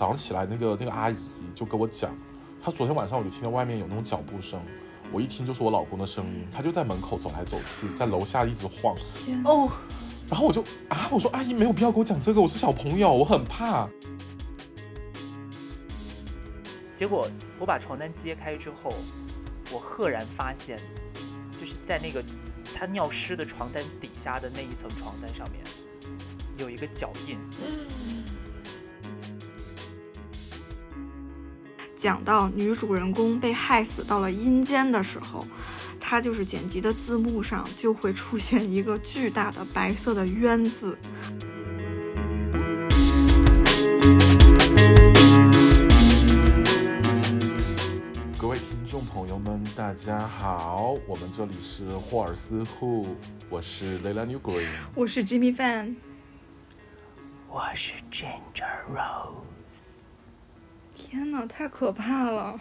早上起来那个那个阿姨就跟我讲，她昨天晚上我就听到外面有那种脚步声，我一听就是我老公的声音，他就在门口走来走去，在楼下一直晃。哦，然后我就啊，我说阿姨没有必要跟我讲这个，我是小朋友，我很怕。结果我把床单揭开之后，我赫然发现，就是在那个他尿湿的床单底下的那一层床单上面，有一个脚印。讲到女主人公被害死到了阴间的时候，它就是剪辑的字幕上就会出现一个巨大的白色的冤字。各位听众朋友们，大家好，我们这里是霍尔斯户，我是 Layla New Green。我是 Jimmy Fan，我是 Ginger Rose。天哪，太可怕了！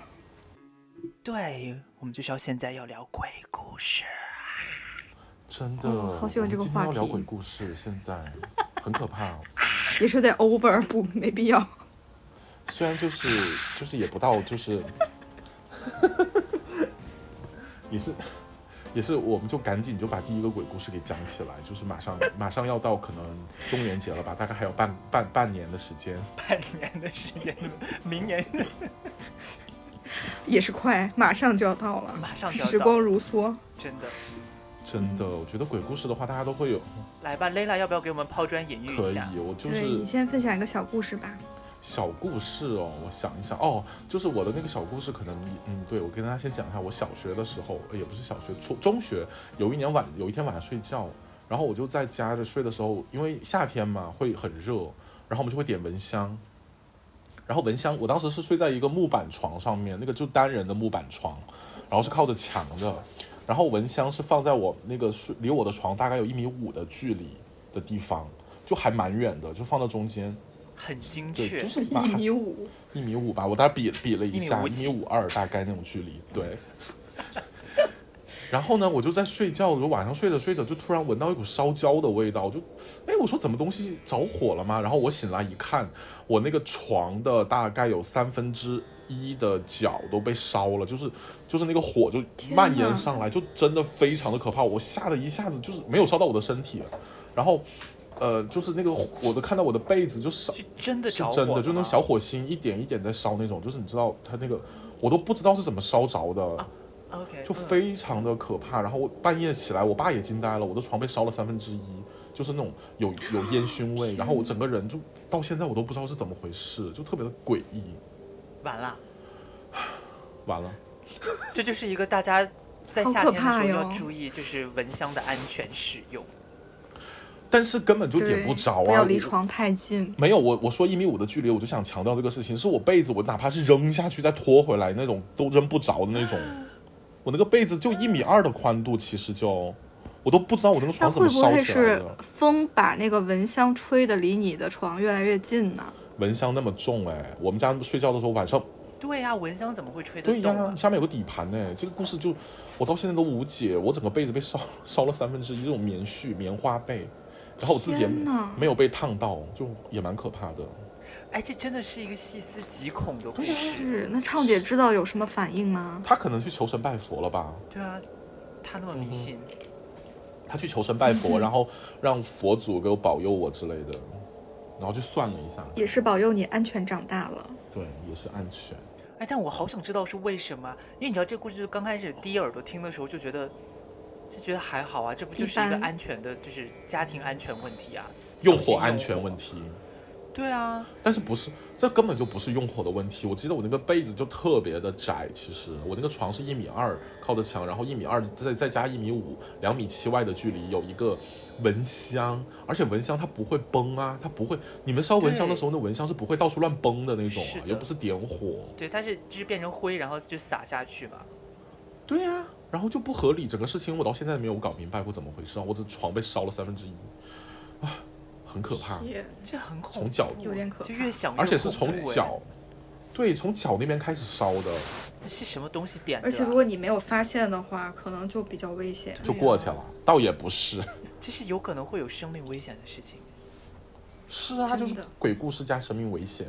对，我们就是要现在要聊鬼故事。真的，哦好喜欢这个话题今天要聊鬼故事，现在很可怕。也是在 over 不没必要。虽然就是就是也不到就是，也是也是，我们就赶紧就把第一个鬼故事给讲起来，就是马上 马上要到可能中元节了吧，大概还有半半半年的时间。半年的时间，明年 也是快，马上就要到了，马上就要到时光如梭。真的真的，我觉得鬼故事的话，大家都会有来吧，Layla 要不要给我们抛砖引玉可一下？以，我就是你先分享一个小故事吧。小故事哦，我想一想。哦，就是我的那个小故事，可能嗯，对我跟大家先讲一下，我小学的时候，也不是小学，初中学，有一年晚有一天晚上睡觉，然后我就在家着睡的时候，因为夏天嘛会很热，然后我们就会点蚊香，然后蚊香，我当时是睡在一个木板床上面，那个就单人的木板床，然后是靠着墙的，然后蚊香是放在我那个睡离我的床大概有一米五的距离的地方，就还蛮远的，就放到中间。很精，确，就是一米五，一米五吧，我大概比比了一下，一一米五几米五二大概那种距离，对。然后呢，我就在睡觉的时候，晚上睡着睡着，就突然闻到一股烧焦的味道，我就，哎，我说怎么东西着火了吗？然后我醒来一看，我那个床的大概有三分之一的角都被烧了，就是就是那个火就蔓延上来，就真的非常的可怕，我吓得一下子就是没有烧到我的身体，然后，呃，就是那个我都看到我的被子就烧是真的是着火了真的，就那种小火星一点一点在烧那种，就是你知道它那个，我都不知道是怎么烧着的，OK，就嗯非常的可怕。然后我半夜起来，我爸也惊呆了，我的床被烧了三分之一，就是那种有有烟熏味，然后我整个人就到现在我都不知道是怎么回事，就特别的诡异。完了，完了，这就是一个大家在夏天的时候要注意，就是蚊香的安全使用。但是根本就点不着啊！不要离床太近。没有，我我说一米五的距离，我就想强调这个事情，是我被子，我哪怕是扔下去再拖回来那种都扔不着的那种。我那个被子就一米二的宽度，其实就我都不知道我那个床怎么烧起来是。风把那个蚊香吹得离你的床越来越近呢？蚊香那么重哎，我们家睡觉的时候晚上，对呀、蚊香怎么会吹得对呀？下面有个底盘呢。这个故事就我到现在都无解，我整个被子被烧烧了三分之一，这种棉絮棉花被，然后我自己也没有被烫到，就也蛮可怕的。哎，这真的是一个细思极恐的故事。是，那畅姐知道有什么反应吗？她可能去求神拜佛了吧？对啊，她那么迷信，他去求神拜佛，然后让佛祖给我保佑我之类的，然后就算了一下，也是保佑你安全长大了。对，也是安全。哎，但我好想知道是为什么，因为你知道这个故事刚开始第一耳朵听的时候就觉得，就觉得还好啊，这不就是一个安全的，就是家庭安全问题啊，用火安全问。题，对啊，但是不是这根本就不是用火的问题。我记得我那个被子就特别的窄，其实我那个床是一米二靠着墙，然后一米二再再加一米五，两米七外的距离有一个蚊香，而且蚊香它不会崩啊，它不会。你们烧蚊香的时候，那蚊香是不会到处乱崩的那种啊，又不是点火。对，它是就是变成灰，然后就撒下去嘛。对呀、然后就不合理，整个事情我到现在没有搞明白过怎么回事啊！我的床被烧了三分之一，啊，很可怕。这很恐怖，从脚有点可怕就越想越而且是从脚，对，从脚那边开始烧的，是什么东西点的、啊？而且如果你没有发现的话，可能就比较危险。就过去了。倒也不是，这是有可能会有生命危险的事情。是啊，就是鬼故事加生命危险。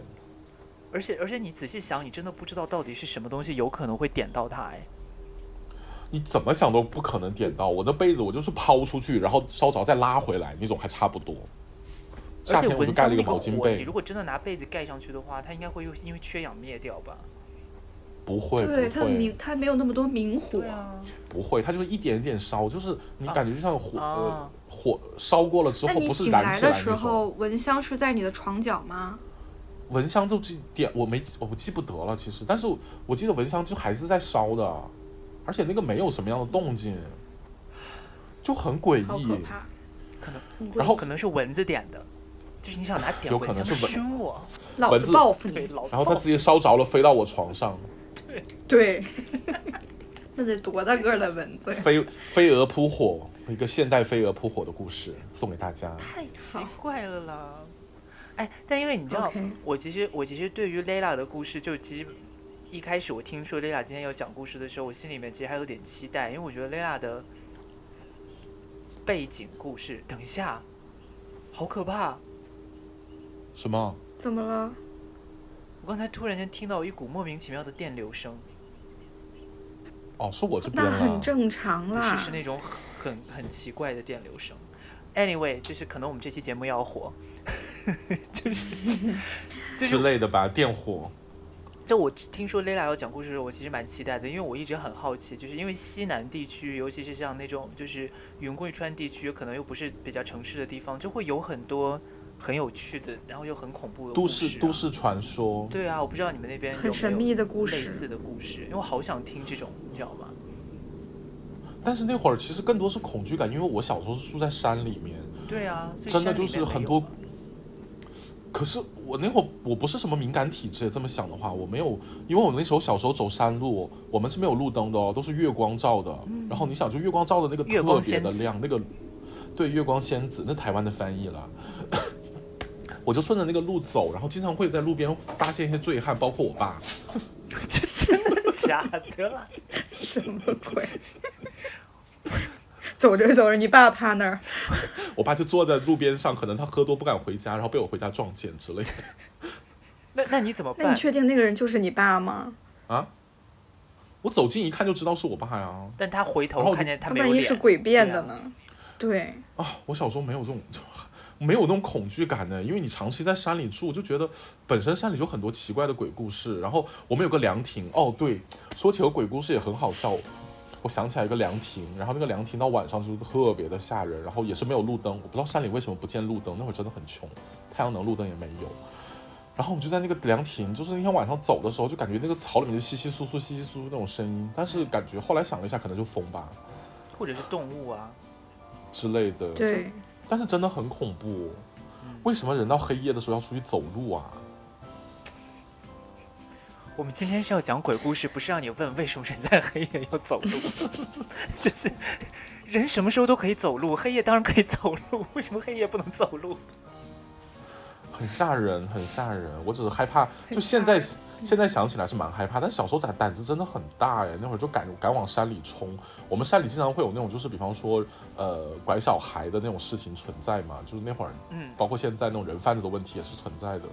而且而且你仔细想，你真的不知道到底是什么东西有可能会点到它哎。你怎么想都不可能点到我的被子，我就是抛出去，然后烧着再拉回来那种，还差不多。而且夏天我就蚊香那个盖了一个毛巾火，你被如，果真的拿被子盖上去的话，它应该会又因为缺氧灭掉吧？不会对，它的明，它没有那么多明火。啊，不会，它就是一点点烧，就是你啊感觉就像火、火烧过了之后，不是燃起来。的时候，蚊香是在你的床角吗？蚊香就这点我没我记不得了，其实，但是我记得蚊香就还是在烧的，而且那个没有什么样的动静，就很诡异可。怕。可能然后可能是蚊子点的，就是你想拿点有可蚊香能是蚊熏我，老子蚊子，报复你。老子然后它直接烧着了，飞到我床上，对对，那得多大个儿的蚊子？飞飞蛾扑火，一个现代飞蛾扑火的故事送给大家。太奇怪了啦！哎，但因为你知道我其实我其实对于 Layla 的故事，就其实一开始我听说 Layla 今天要讲故事的时候，我心里面其实还有点期待，因为我觉得 Layla 的背景故事，等一下，好可怕！什么？怎么了？我刚才突然间听到一股莫名其妙的电流声，哦，是我这边那很。正常啦。不是是那种很很奇怪的电流声。Anyway，就是可能我们这期节目要火，就是 就是之类的吧，电火。就我听说 Layla 要讲故事的时候，我其实蛮期待的，因为我一直很好奇，就是因为西南地区，尤其是像那种就是云贵川地区，可能又不是比较城市的地方，就会有很多很有趣的，然后又很恐怖的都故事、啊。市都市传说，对啊，我不知道你们那边有很神没有秘的故类似。的故事，因为我好想听这种，你知道吗？但是那会儿其实更多是恐惧感，因为我小时候是住在山里面，对啊，所以真的就是很多。可是我那会儿我不是什么敏感体质，这么想的话，我没有，因为我那时候小时候走山路，我们是没有路灯的哦，都是月光照的。然后你想，就月光照的那个特别的亮，那个对月光仙子，那台湾的翻译了。我就顺着那个路走，然后经常会在路边发现一些醉汉，包括我爸。这真的假的啦？什么鬼？走着走着，你爸趴那儿，我爸就坐在路边上，可能他喝多不敢回家，然后被我回家撞见之类的。那那你怎么办那你？确定那个人就是你爸吗？啊，我走近一看就知道是我爸呀。但他回头看见他要没有脸，不然一是诡辩对啊的呢？对，啊，我小时候没有这种，没有那种恐惧感的，因为你长期在山里住，就觉得本身山里就很多奇怪的鬼故事。然后我们有个凉亭，哦，对，说起个鬼故事也很好笑。我想起来一个凉亭，然后那个凉亭到晚上就是特别的吓人，然后也是没有路灯。我不知道山里为什么不见路灯，那会儿真的很穷，太阳能路灯也没有。然后我们就在那个凉亭，就是那天晚上走的时候，就感觉那个草里面就稀稀疏疏、稀稀疏疏那种声音，但是感觉后来想了一下，可能就风吧或者是动物啊。之类的。对，但是真的很恐怖。为什么人到黑夜的时候要出去走路啊？我们今天是要讲鬼故事，不是让你问为什么人在黑夜要走路，就是人什么时候都可以走路，黑夜当然可以走路，为什么黑夜不能走路？很吓人，很吓人。我只是害怕，就现在现在想起来是蛮害怕，但小时候胆胆子真的很大呀。那会儿就敢敢往山里冲。我们山里经常会有那种，就是比方说，呃，拐小孩的那种事情存在嘛。就是那会儿，嗯，包括现在那种人贩子的问题也是存在的。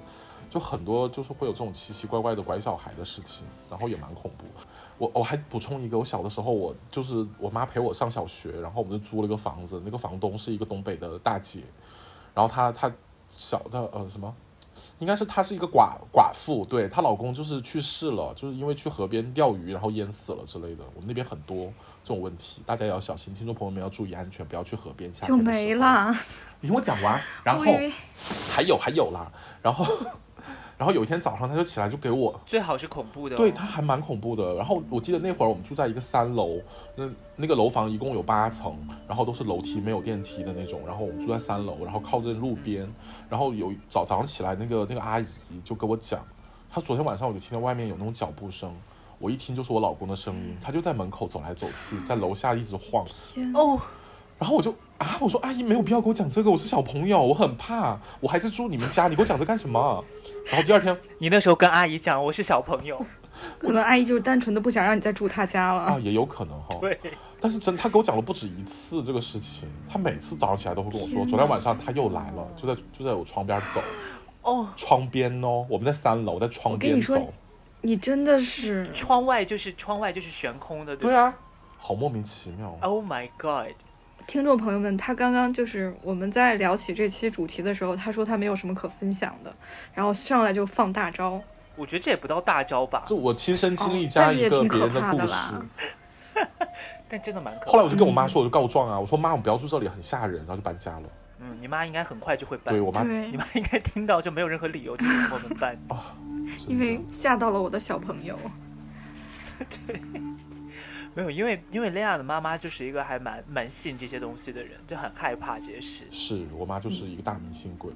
就很多就是会有这种奇奇怪怪的拐小孩的事情，然后也蛮恐怖。我我还补充一个，我小的时候我就是我妈陪我上小学，然后我们就租了个房子，那个房东是一个东北的大姐，然后她她小的呃什么，应该是她是一个寡寡妇，对她老公就是去世了，就是因为去河边钓鱼然后淹死了之类的。我们那边很多这种问题，大家也要小心，听众朋友们要注意安全，不要去河边。下就。没了。你听我讲完，然后还有还有啦，然后然后有一天早上他就起来就给我最好是恐怖的、哦。对，他还蛮恐怖的。然后我记得那会儿我们住在一个三楼，那那个楼房一共有八层，然后都是楼梯没有电梯的那种。然后我们住在三楼，然后靠近路边。然后有早早上起来，那个那个阿姨就跟我讲，她昨天晚上我就听到外面有那种脚步声，我一听就是我老公的声音，他就在门口走来走去，在楼下一直晃。天哦，然后我就啊，我说阿姨没有必要跟我讲这个，我是小朋友，我很怕，我还在住你们家，你给我讲这干什么？然后第二天你那时候跟阿姨讲我是小朋友，可能阿姨就是单纯的不想让你再住她家了啊，也有可能哈。对，但是真，她给我讲了不止一次这个事情，她每次早上起来都会跟我说，昨天晚上她又来了，就在就在我窗边走。哦，窗边哦，我们在三楼，在窗边走。你真的是窗外就是窗外就是悬空的，对对啊，好莫名其妙。？Oh my god！听众朋友们，他刚刚就是我们在聊起这期主题的时候，他说他没有什么可分享的，然后上来就放大招。我觉得这也不到大招吧，就我亲身经历哦加一个别人 可怕故事。但真的蛮可怕。后来我就跟我妈说，我就告状啊，我说妈，我不要住这里，很吓人，然后就搬家了。嗯，你妈应该很快就会搬对，我妈，对你，妈应该听到就没有任何理由就是让我们搬。啊因为吓到了我的小朋友。没有，因为因为雷亚的妈妈就是一个还蛮蛮信这些东西的人，就很害怕这些事。是我妈就是一个大迷信鬼。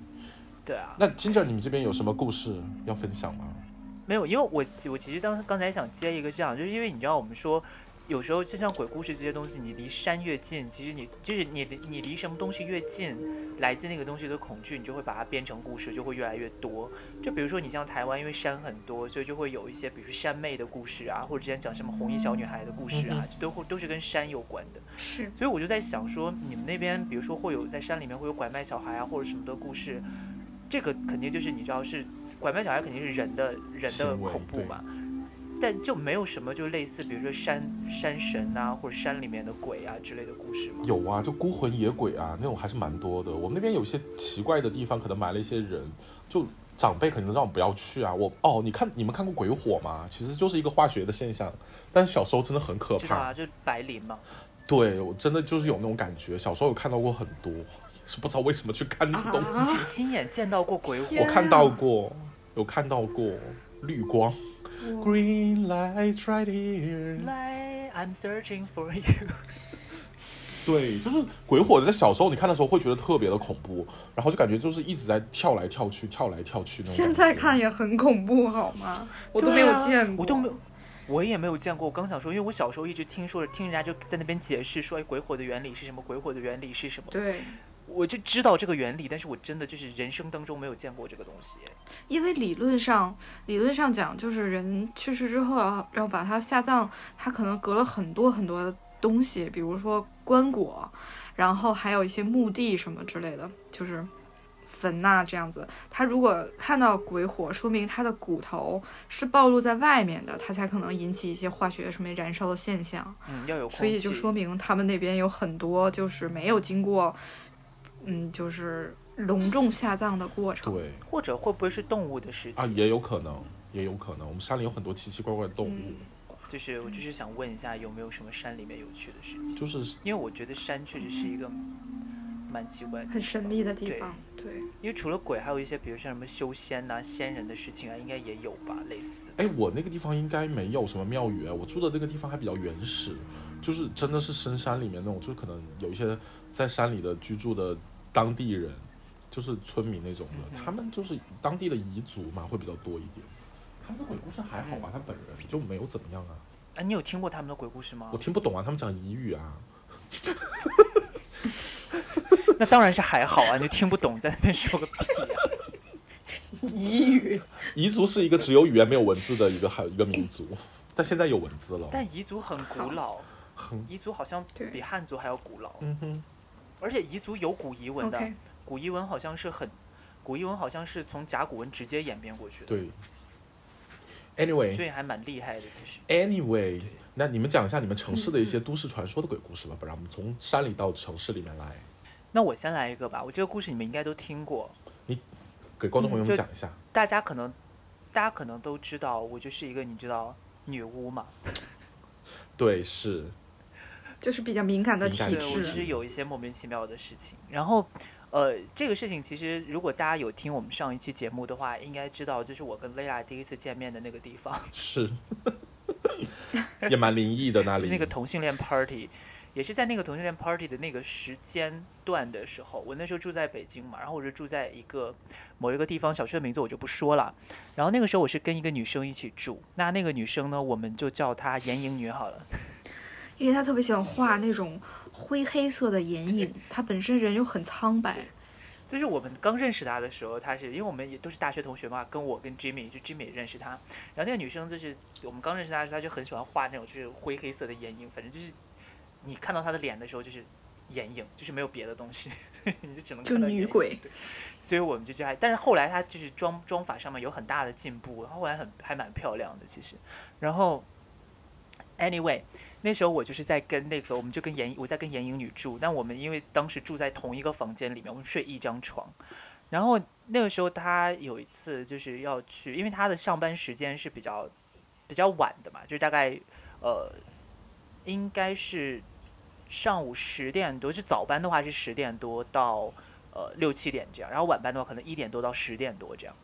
对啊，那金正，你们这边有什么故事要分享吗？没有，因为我我其实当刚才想接一个这样，就是因为你知道我们说。有时候就像鬼故事这些东西，你离山越近，其实你就是你离你离什么东西越近，来自那个东西的恐惧，你就会把它编成故事，就会越来越多。就比如说你像台湾，因为山很多，所以就会有一些，比如说山妹的故事啊，或者之前讲什么红衣小女孩的故事啊，就都会都是跟山有关的。是，所以我就在想说，你们那边比如说会有在山里面会有拐卖小孩啊，或者什么的故事，这个肯定就是你知道是拐卖小孩肯定是人的人的恐怖嘛，但就没有什么就类似比如说山山神啊，或者山里面的鬼啊之类的故事吗？有啊，就孤魂野鬼啊，那种还是蛮多的。我们那边有一些奇怪的地方，可能埋了一些人，就长辈可能让我不要去啊。我哦，你看你们看过鬼火吗？其实就是一个化学的现象，但是小时候真的很可怕。啊，就是白磷嘛。对我真的就是有那种感觉，小时候有看到过很多，是不知道为什么去看那些东西。啊你是亲眼见到过鬼火？我看到过，有看到过绿光我，Green light right here。来，I'm searching for you。对，就是鬼火，在小时候你看的时候会觉得特别的恐怖，然后就感觉就是一直在跳来跳去，跳来跳去那种。现在看也很恐怖，好吗？我都没有见过，我都没有，我也没有见过。我刚想说，因为我小时候一直听说，听人家就在那边解释说，哎，鬼火的原理是什么？鬼火的原理是什么？对，我就知道这个原理，但是我真的就是人生当中没有见过这个东西。因为理论上，理论上讲，就是人去世之后要要把它下葬，它可能隔了很多很多东西，比如说棺椁，然后还有一些墓地什么之类的，就是坟呐、这样子。他如果看到鬼火，说明他的骨头是暴露在外面的，它才可能引起一些化学什么燃烧的现象。嗯，要有所以。就说明他们那边有很多就是没有经过，嗯，就是隆重下葬的过程。对或者会不会是动物的尸体？啊，也有可能，也有可能。我们山里有很多奇奇怪怪的动物，嗯就是我就是想问一下，有没有什么山里面有趣的事情？就是因为我觉得山确实是一个蛮奇怪很神秘的地方，对，因为除了鬼，还有一些比如像什么修仙呐、仙人的事情啊，应该也有吧，类似。哎，我那个地方应该没有什么庙宇，我住的那个地方还比较原始，就是真的是深山里面那种，就可能有一些在山里的居住的当地人，就是村民那种的，嗯他们就是当地的彝族嘛，会比较多一点。他们的鬼故事还好吧，他本人。就没有怎么样啊，啊，你有听过他们的鬼故事吗？我？听不懂啊，他们讲彝语啊，那当然是还好啊，你就听不懂，在那边说个屁啊！彝语，彝族是一个只有语言没有文字的一个还有一个民族，但现在有文字了。但彝族很古老，很彝族好像比汉族还要古老，嗯哼，而且彝族有古彝文的古彝文好像是很，古彝文好像是从甲骨文直接演变过去的，对。Anyway，所以还蛮厉害的。其实。Anyway，那你们讲一下你们城市的一些都市传说的鬼故事吧，不然我们从山里到城市里面来，那我先来一个吧，我这个故事你们应该都听过，你给观众朋友们讲一下。大家可能大家可能都知道，我就是一个你知道女巫嘛，对，是就是比较敏感的体敏感对我就是。有一些莫名其妙的事情。然后，呃，这个事情其实如果大家有听我们上一期节目的话，应该知道，就是我跟 Layla 第一次见面的那个地方，是，也蛮灵异的那里。是那个同性恋 party。也是在那个同性恋 party 的那个时间段的时候，我那时候住在北京嘛，然后我就住在一个某一个地方，小区的名字我就不说了。然后那个时候我是跟一个女生一起住，那那个女生呢，我们就叫她眼影女好了。因为他特别喜欢画那种灰黑色的眼影，他本身人又很苍白，就是我们刚认识他的时候，他是因为我们也都是大学同学嘛，跟我跟 Jimmy 就 Jimmy 也认识他，然后那个女生就是我们刚认识她的时候，她就很喜欢画那种就是灰黑色的眼影，反正就是你看到她的脸的时候，就是眼影，就是没有别的东西，你就只能看到女鬼对，所以我们就就还，但是后来他就是妆妆法上面有很大的进步，后来很还蛮漂亮的其实。然后，anyway，那时候我就是在跟那个，我们就跟严我在跟严颖女住，但我们因为当时住在同一个房间里面，我们睡一张床。然后那个时候他有一次就是要去，因为他的上班时间是比较比较晚的嘛，就是大概呃应该是上午十点多，就早班的话是十点多到呃六七点这样，然后晚班的话可能一点多到十点多这样。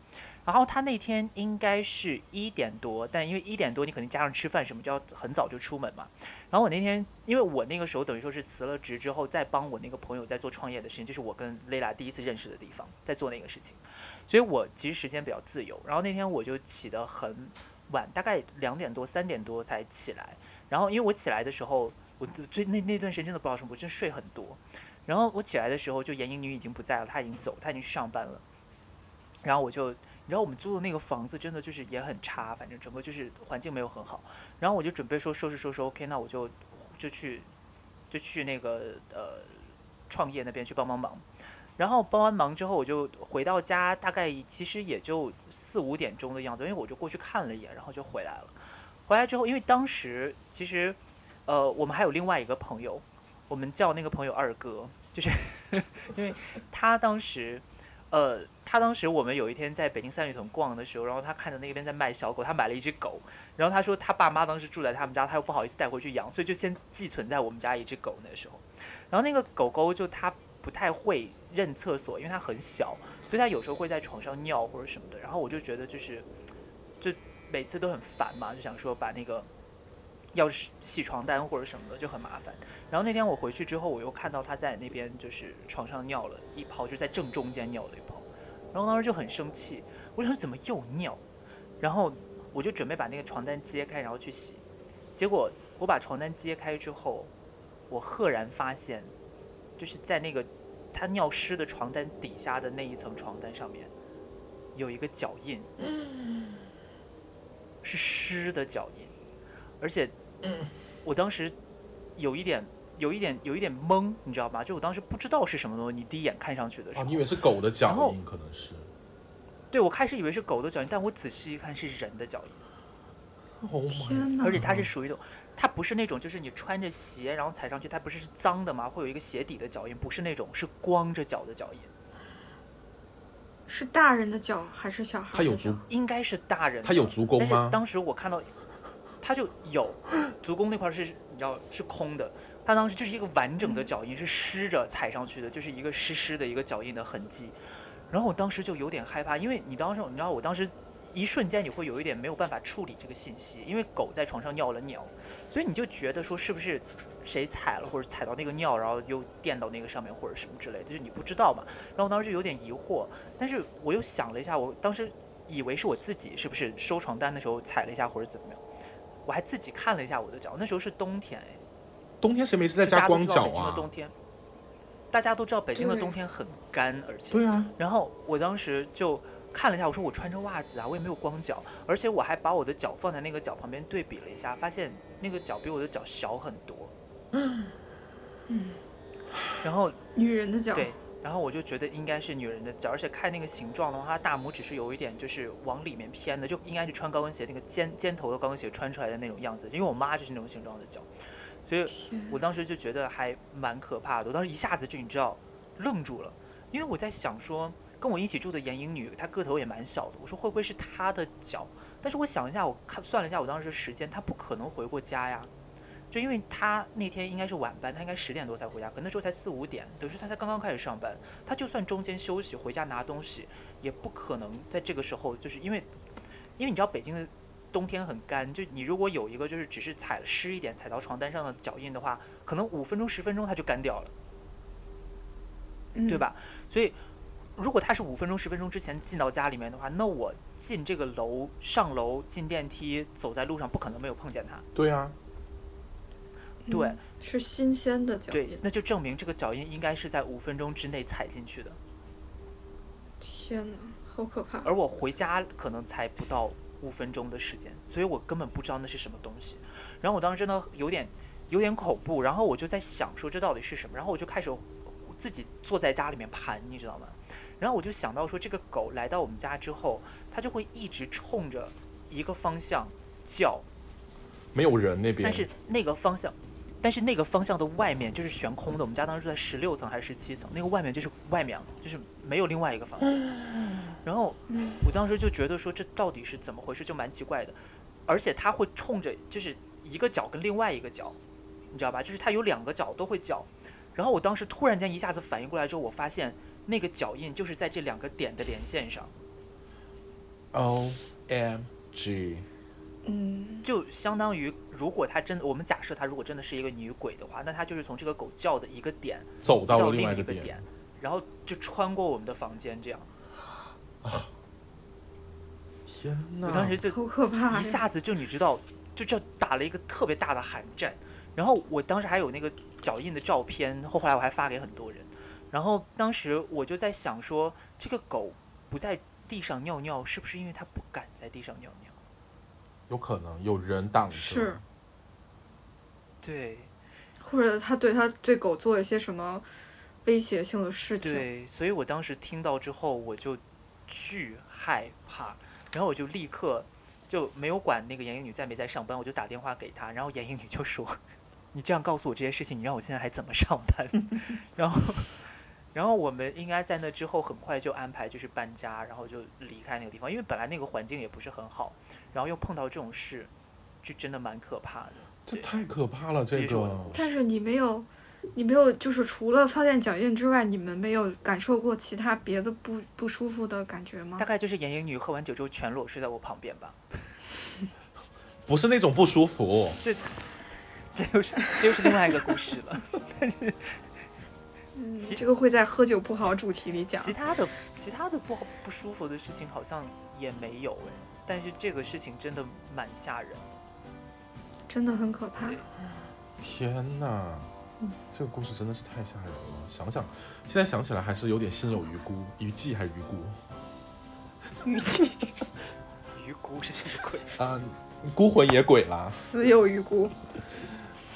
然后他那天应该是一点多，但因为一点多你肯定加上吃饭什么就要很早就出门嘛。然后我那天因为我那个时候等于说是辞了职之后，再帮我那个朋友在做创业的事情，就是我跟蕾拉第一次认识的地方，在做那个事情，所以我其实时间比较自由。然后那天我就起得很晚，大概两点多三点多才起来。然后因为我起来的时候，我最那那段时间真的不知道什么，我真睡很多。然后我起来的时候，就严英女已经不在了，她已经走，她已经去上班了。然后我就，然后我们租的那个房子真的就是也很差，反正整个就是环境没有很好。然后我就准备说收拾收拾，OK，那我就就去就去那个呃创业那边去帮帮忙。然后帮完忙之后，我就回到家，大概其实也就四五点钟的样子，因为我就过去看了一眼，然后就回来了。回来之后，因为当时其实呃我们还有另外一个朋友，我们叫那个朋友二哥，就是 因为他当时。呃，他当时我们有一天在北京三里屯逛的时候，然后他看着那边在卖小狗，他买了一只狗，然后他说他爸妈当时住在他们家，他又不好意思带回去养，所以就先寄存在我们家一只狗那时候。然后那个狗狗就它不太会认厕所，因为它很小，所以它有时候会在床上尿或者什么的。然后我就觉得就是，就每次都很烦嘛，就想说把那个要是洗床单或者什么的就很麻烦。然后那天我回去之后，我又看到他在那边就是床上尿了一泡，就在正中间尿了一泡，然后当时就很生气，我想怎么又尿？然后我就准备把那个床单揭开，然后去洗。结果我把床单揭开之后，我赫然发现，就是在那个他尿湿的床单底下的那一层床单上面，有一个脚印，是湿的脚印，而且，我当时有一点。有一点有一点懵，你知道吧？就我当时不知道是什么东西，你第一眼看上去的时哦，候，你以为是狗的脚印，可能是。对我开始以为是狗的脚印，但我仔细一看是人的脚印，Oh！天哪！而且它是属于一种，它不是那种就是你穿着鞋然后踩上去，它不是是脏的吗？会有一个鞋底的脚印，不是那种是光着脚的脚印，是大人的脚还是小孩的脚？它有足，应该是大人的。它有足弓吗？但是当时我看到，它就有足弓那块是你知道是空的，它当时就是一个完整的脚印，是湿着踩上去的，就是一个湿湿的一个脚印的痕迹。然后我当时就有点害怕，因为你当时你知道我当时一瞬间你会有一点没有办法处理这个信息，因为狗在床上尿了尿，所以你就觉得说是不是谁踩了或者踩到那个尿，然后又垫到那个上面或者什么之类的，就是你不知道嘛。然后我当时就有点疑惑，但是我又想了一下，我当时以为是我自己是不是收床单的时候踩了一下或者怎么样，我还自己看了一下我的脚，那时候是冬天哎，冬天谁没事在家光脚知道北京的啊？冬天，大家都知道北京的冬天很干，而且对啊，然后我当时就看了一下，我说我穿着袜子啊，我也没有光脚，而且我还把我的脚放在那个脚旁边对比了一下，发现那个脚比我的脚小很多。嗯，然后女人的脚。对，然后我就觉得应该是女人的脚，而且看那个形状的话，它大拇指是有一点就是往里面偏的，就应该是穿高跟鞋那个尖尖头的高跟鞋穿出来的那种样子。因为我妈就是那种形状的。脚，所以我当时就觉得还蛮可怕的。我当时一下子就你知道愣住了，因为我在想说，跟我一起住的。严英女，她个头也蛮小的，我说会不会是她的。脚？但是我想一下，我看算了一下我当时的。时间，她不可能回过家呀。就因为他那天应该是晚班，他应该十点多才回家，可能那时候才四五点，等于说他才刚刚开始上班。他就算中间休息回家拿东西，也不可能在这个时候，就是因为，因为你知道北京的冬天很干，就你如果有一个就是只是踩了湿一点踩到床单上的脚印的话，可能五分钟十分钟它就干掉了，嗯对？吧？所以如果他是五分钟十分钟之前进到家里面的话，那我进这个楼上楼进电梯走在路上不可能没有碰见他，对啊，对嗯，是新鲜的脚印对印，。那就证明这个脚印应该是在五分钟之内踩进去的。天哪，好可怕！而我回家可能才不到五分钟的时间，所以我根本不知道那是什么东西。然后我当时真的有点有点恐怖。然后我就在想说这到底是什么，然后我就开始自己坐在家里面盘，你知道吗？然后我就想到说，这个狗来到我们家之后，它就会一直冲着一个方向叫，没有人那边，但是那个方向，但是那个方向的外面就是悬空的。我们家当时住在十六层还是十七层，那个外面就是外面了，就是没有另外一个房间。然后我当时就觉得说，这到底是怎么回事，就蛮奇怪的。而且它会冲着就是一个角跟另外一个角，你知道吧？就是它有两个角都会叫。然后我当时突然间一下子反应过来之后，我发现那个脚印就是在这两个点的连线上。O M G，嗯，就相当于，如果他真的，我们假设他如果真的是一个女鬼的话，那他就是从这个狗叫的一个点走到另一个另外一个点。然后就穿过我们的房间，这样。天哪！我当时就好可怕！一下子就你知道，就这打了一个特别大的寒战。然后我当时还有那个脚印的照片，后后来我还发给很多人。然后当时我就在想说，这个狗不在地上尿尿，是不是因为它不敢在地上尿尿？有可能有人挡着。是，对或者他对他对狗做一些什么威胁性的事情。对，所以我当时听到之后，我就巨害怕，然后我就立刻就没有管那个严英女在没在上班，我就打电话给她，然后严英女就说：“ 你这样告诉我这些事情，你让我现在还怎么上班？” 然后，然后我们应该在那之后很快就安排就是搬家，然后就离开那个地方，因为本来那个环境也不是很好，然后又碰到这种事，就真的蛮可怕的。这太可怕了，这个但是你没有，你没有，就是除了发现脚印之外，你们没有感受过其他别的不不舒服的感觉吗大？概就是眼影女喝完酒之后全裸睡在我旁边吧。不是那种不舒服。这这又是这又是另外一个故事了。嗯，这个会在喝酒不好主题里讲。其他的其他的不好不舒服的事情好像也没有哎，但是这个事情真的蛮吓人。真的很可怕。天哪嗯，这个故事真的是太吓人了。想想，现在想起来还是有点心有余辜，余悸还是余辜语气鱼骨是什么鬼？啊、孤魂野鬼啦。死有余辜。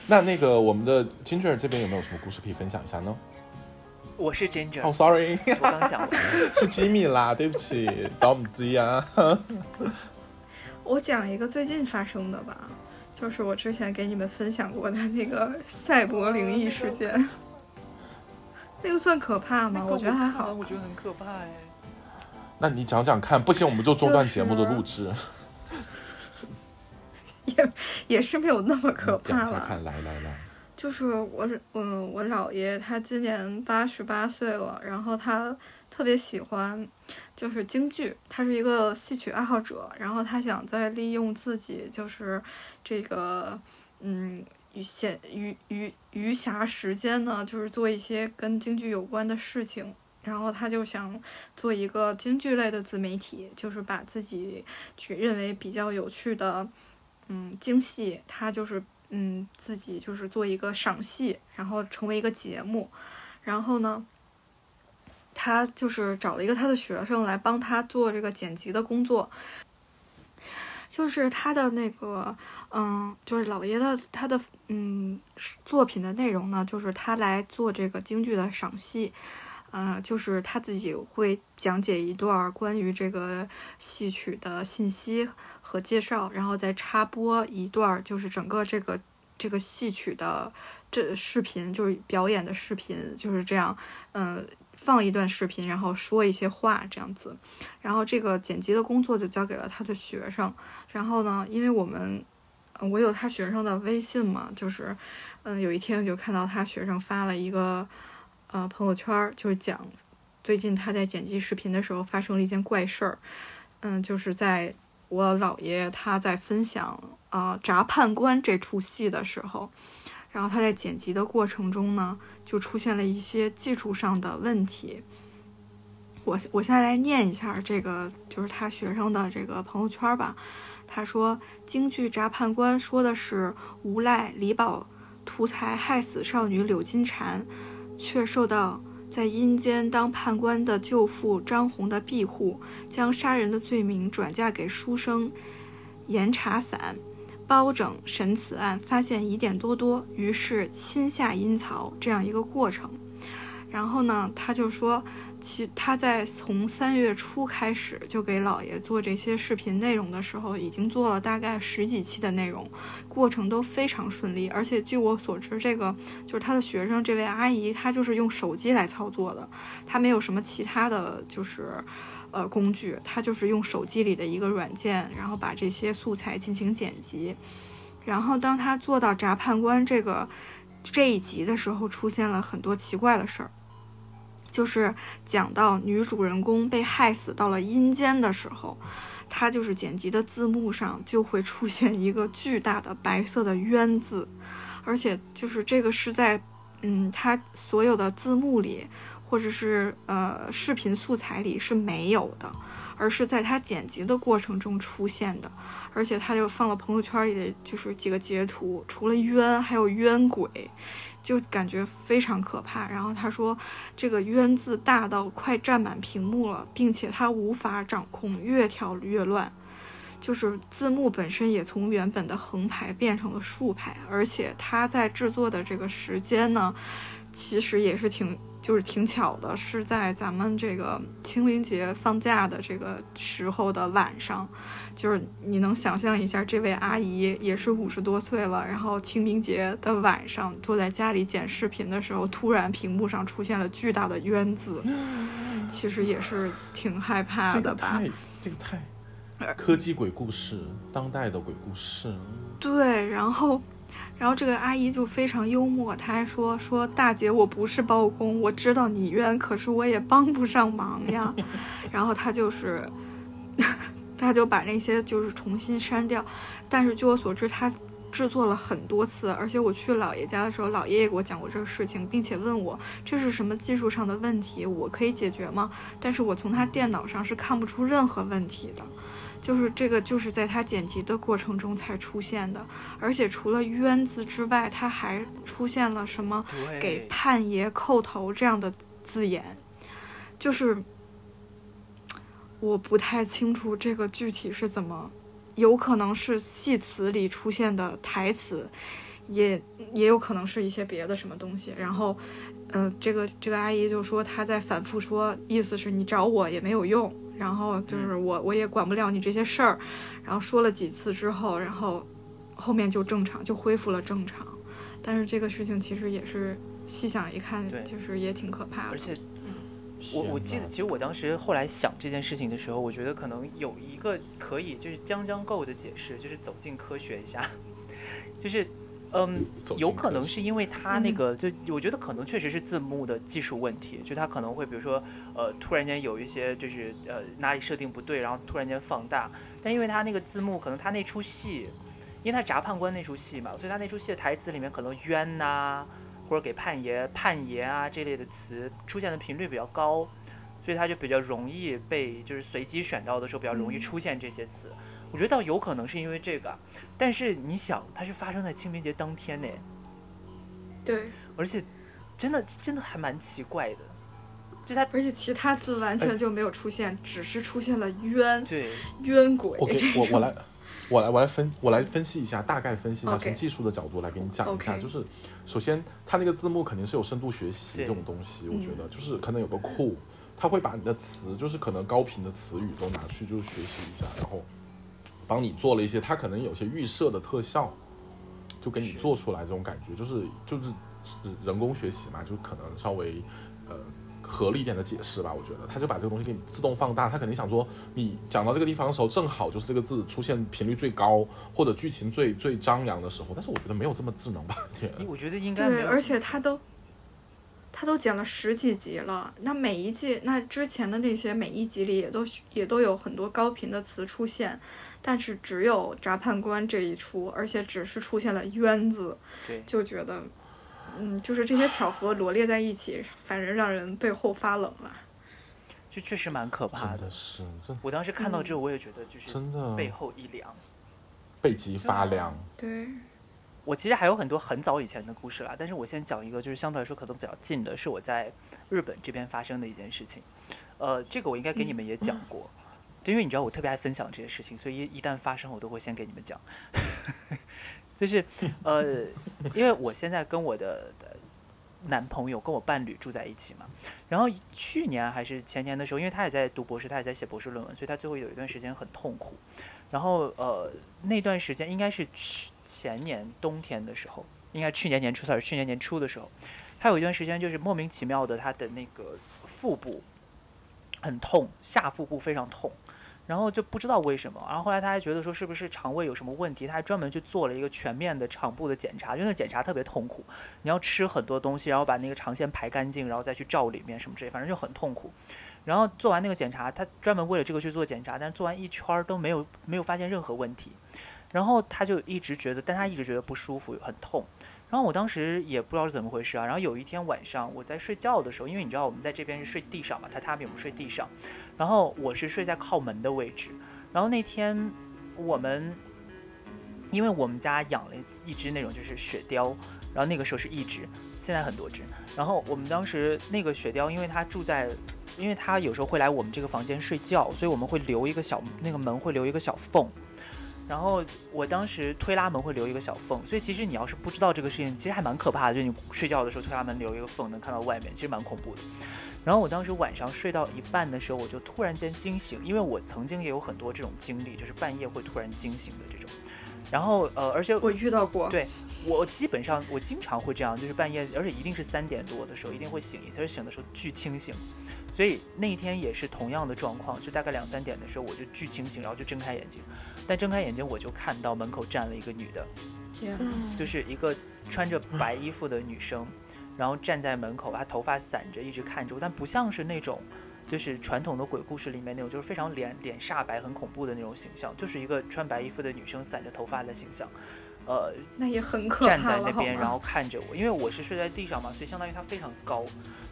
那那个我们的 Ginger 这边有没有什么故事可以分享一下呢？我是 Ginger，、哦、s o r r y 我刚讲完。是吉米啦，对不起，找母鸡啊。我讲一个最近发生的吧，就是我之前给你们分享过的那个赛博灵异事件。那个算可怕吗？那个我觉得还好。我觉得很可怕哎。那你讲讲看，不行我们就中断节目的录制，也也是没有那么可怕了。讲一下看，来来来，就是我，嗯，我姥爷他今年八十八岁了，然后他特别喜欢就是京剧，他是一个戏曲爱好者，然后他想在利用自己就是这个嗯余闲余余余暇时间呢，就是做一些跟京剧有关的事情。然后他就想做一个京剧类的自媒体，就是把自己去认为比较有趣的，嗯，京戏，他就是嗯自己就是做一个赏析，然后成为一个节目，然后呢，他就是找了一个他的学生来帮他做这个剪辑的工作，就是他的那个嗯，就是老爷的他的嗯作品的内容呢，就是他来做这个京剧的赏析戏。呃，就是他自己会讲解一段关于这个戏曲的信息和介绍，然后再插播一段，就是整个这个这个戏曲的这视频，就是表演的视频，就是这样，嗯、放一段视频，然后说一些话这样子，然后这个剪辑的工作就交给了他的学生，然后呢，因为我们我有他学生的微信嘛，就是嗯、有一天就看到他学生发了一个。呃朋友圈，就是讲最近他在剪辑视频的时候发生了一件怪事儿。嗯，就是在我姥爷他在分享呃《炸判官》这出戏的时候，然后他在剪辑的过程中呢，就出现了一些技术上的问题。我我现在来念一下这个，就是他学生的这个朋友圈吧。他说，京剧《炸判官》说的是无赖李宝图财害死少女柳金蝉。却受到在阴间当判官的舅父张红的庇护，将杀人的罪名转嫁给书生严查散，包拯审此案，发现疑点多多，于是亲下阴曹这样一个过程。然后呢，他就说，其他在从三月初开始就给老爷做这些视频内容的时候，已经做了大概十几期的内容，过程都非常顺利。而且据我所知，这个就是他的学生这位阿姨，她就是用手机来操作的，她没有什么其他的就是。呃，工具，他就是用手机里的一个软件，然后把这些素材进行剪辑。然后当他做到闸判官这个这一集的时候，出现了很多奇怪的事儿，就是讲到女主人公被害死到了阴间的时候，它就是剪辑的字幕上就会出现一个巨大的白色的冤字，而且就是这个是在嗯，他所有的字幕里。或者是呃视频素材里是没有的，而是在他剪辑的过程中出现的，而且他就放了朋友圈里的就是几个截图，除了冤还有冤鬼，就感觉非常可怕。然后他说这个冤字大到快占满屏幕了，并且他无法掌控，越调越乱，就是字幕本身也从原本的横排变成了竖排，而且他在制作的这个时间呢，其实也是挺。就是挺巧的，是在咱们这个清明节放假的这个时候的晚上，就是你能想象一下，这位阿姨也是五十多岁了，然后清明节的晚上坐在家里剪视频的时候，突然屏幕上出现了巨大的冤字，其实也是挺害怕的吧？这个太，这个太，科技鬼故事，当代的鬼故事，对，然后。然后这个阿姨就非常幽默，她还说说大姐我不是包工，我知道你冤，可是我也帮不上忙呀。然后她就是，她就把那些就是重新删掉。但是据我所知，她制作了很多次，而且我去姥爷家的时候，姥爷也给我讲过这个事情，并且问我这是什么技术上的问题，我可以解决吗？但是我从他电脑上是看不出任何问题的。就是这个，就是在他剪辑的过程中才出现的，而且除了“冤”字之外，他还出现了什么给判爷叩头这样的字眼，就是我不太清楚这个具体是怎么，有可能是戏词里出现的台词，也也有可能是一些别的什么东西。然后，嗯，这个这个阿姨就说她在反复说，意思是你找我也没有用。然后就是我，我也管不了你这些事儿。然后说了几次之后，然后后面就正常，就恢复了正常。但是这个事情其实也是细想一看，就是也挺可怕的。而且，我我记得，其实我当时后来想这件事情的时候，我觉得可能有一个可以就是将将够的解释，就是走进科学一下，就是。嗯，有可能是因为他那个，就我觉得可能确实是字幕的技术问题，就他可能会比如说，呃，突然间有一些就是呃哪里设定不对，然后突然间放大。但因为他那个字幕，可能他那出戏，因为他炸判官那出戏嘛，所以他那出戏的台词里面可能冤呐，或者给判爷判爷啊这类的词出现的频率比较高，所以他就比较容易被就是随机选到的时候比较容易出现这些词。我觉得倒有可能是因为这个，但是你想，它是发生在清明节当天呢。对。而且，真的真的还蛮奇怪的，就它，而且其他字完全就没有出现，只是出现了冤，对，冤鬼。我给 我我来，我来我来分我来分析一下，大概分析一下，从技术的角度来给你讲一下，就是首先它那个字幕肯定是有深度学习这种东西，我觉得就是可能有个库，他会把你的词，就是可能高频的词语都拿去就是学习一下，然后。帮你做了一些，他可能有些预设的特效，就给你做出来这种感觉，就是就是人工学习嘛，就可能稍微呃合理一点的解释吧。我觉得他就把这个东西给你自动放大，他肯定想说你讲到这个地方的时候，正好就是这个字出现频率最高或者剧情最最张扬的时候。但是我觉得没有这么智能吧？我觉得应该对，而且他都他都剪了十几集了，那每一季那之前的那些每一集里也都也都有很多高频的词出现。但是只有闸判官这一出，而且只是出现了冤字，对，就觉得，嗯，就是这些巧合罗列在一起，反正让人背后发冷了。就确实蛮可怕的。是，我当时看到之后，我也觉得就是真的背后一凉，背脊发凉。对。我其实还有很多很早以前的故事啦，但是我先讲一个，就是相对来说可能比较近的，是我在日本这边发生的一件事情。呃，这个我应该给你们也讲过。就因为你知道我特别爱分享这些事情，所以一一旦发生，我都会先给你们讲。就是呃，因为我现在跟我的男朋友跟我伴侣住在一起嘛，然后去年还是前年的时候，因为他也在读博士，他也在写博士论文，所以他最后有一段时间很痛苦。然后呃，那段时间应该是去前年冬天的时候，应该去年年初还是去年年初的时候，他有一段时间就是莫名其妙的，他的那个腹部很痛，下腹部非常痛。然后就不知道为什么，然后后来他还觉得说是不是肠胃有什么问题，他还专门去做了一个全面的肠部的检查，因为那检查特别痛苦，你要吃很多东西，然后把那个肠先排干净，然后再去照里面什么之类，反正就很痛苦。然后做完那个检查，他专门为了这个去做检查，但是做完一圈都没有没有发现任何问题，然后他就一直觉得，但他一直觉得不舒服，很痛。然后我当时也不知道是怎么回事啊。然后有一天晚上我在睡觉的时候，因为你知道我们在这边是睡地上嘛，榻榻米我们睡地上，然后我是睡在靠门的位置。然后那天我们，因为我们家养了一只那种就是雪貂，然后那个时候是一只，现在很多只。然后我们当时那个雪貂，因为它住在，因为它有时候会来我们这个房间睡觉，所以我们会留一个小那个门会留一个小缝。然后我当时推拉门会留一个小缝，所以其实你要是不知道这个事情，其实还蛮可怕的。就你睡觉的时候推拉门留一个缝，能看到外面，其实蛮恐怖的。然后我当时晚上睡到一半的时候，我就突然间惊醒，因为我曾经也有很多这种经历，就是半夜会突然惊醒的这种。然后呃，而且我遇到过，对我基本上我经常会这样，就是半夜，而且一定是三点多的时候一定会醒一次，而醒的时候巨清醒。所以那一天也是同样的状况，就大概两三点的时候，我就巨清醒，然后就睁开眼睛，但睁开眼睛我就看到门口站了一个女的，就是一个穿着白衣服的女生，然后站在门口，她头发散着，一直看着我，但不像是那种，就是传统的鬼故事里面那种，就是非常脸脸煞白、很恐怖的那种形象，就是一个穿白衣服的女生散着头发的形象，呃，那也很可怕站在那边，然后看着我，因为我是睡在地上嘛，所以相当于她非常高，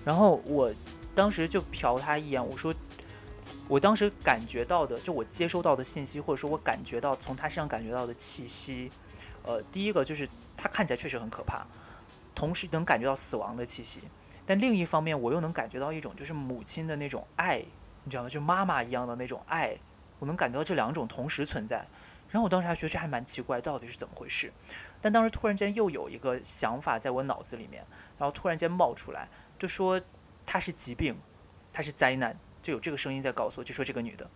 然后我。当时就瞟他一眼，我说，我当时感觉到的，就我接收到的信息，或者说我感觉到从他身上感觉到的气息，呃，第一个就是他看起来确实很可怕，同时能感觉到死亡的气息，但另一方面我又能感觉到一种就是母亲的那种爱，你知道吗？就妈妈一样的那种爱，我能感觉到这两种同时存在。然后我当时还觉得这还蛮奇怪，到底是怎么回事？但当时突然间又有一个想法在我脑子里面，然后突然间冒出来，就说。她是疾病，她是灾难，就有这个声音在告诉我，就说这个女的。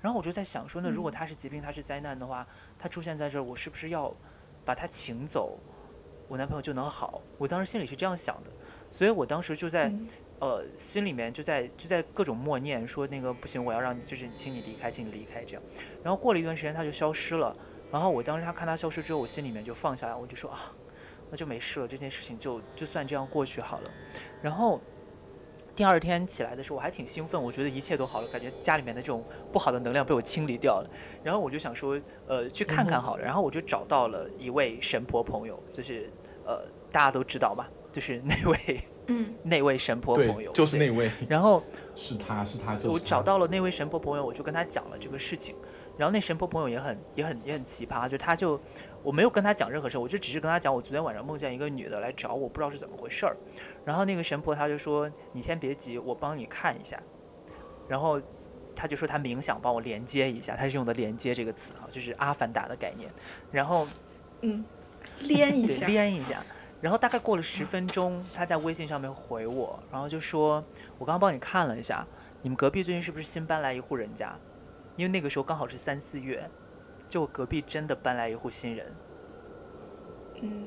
然后我就在想说，那如果她是疾病，她是灾难的话，她出现在这儿，我是不是要把她请走，我男朋友就能好？我当时心里是这样想的，所以我当时就在呃心里面就在就在各种默念说那个不行，我要让你就是请你离开，请你离开这样。然后过了一段时间，他就消失了。然后我当时他看他消失之后，我心里面就放下来，我就说啊，那就没事了，这件事情就就算这样过去好了。然后。第二天起来的时候，我还挺兴奋，我觉得一切都好了，感觉家里面的这种不好的能量被我清理掉了。然后我就想说，呃，去看看好了。然后我就找到了一位神婆朋友，就是呃，大家都知道嘛，就是那位，嗯，那位神婆朋友，就是那位。然后是他是他，我找到了那位神婆朋友，我就跟他讲了这个事情。然后那神婆朋友也很也很也很奇葩，就他就。我没有跟他讲任何事，我就只是跟他讲，我昨天晚上梦见一个女的来找我，不知道是怎么回事儿。然后那个神婆她就说：“你先别急，我帮你看一下。”然后他就说他冥想帮我连接一下，他是用的“连接”这个词啊，就是阿凡达的概念。然后，嗯，连一下，连一下。然后大概过了十分钟，他在微信上面回我，然后就说：“我刚刚帮你看了一下，你们隔壁最近是不是新搬来一户人家？因为那个时候刚好是三四月。”就我隔壁真的搬来一户新人，嗯，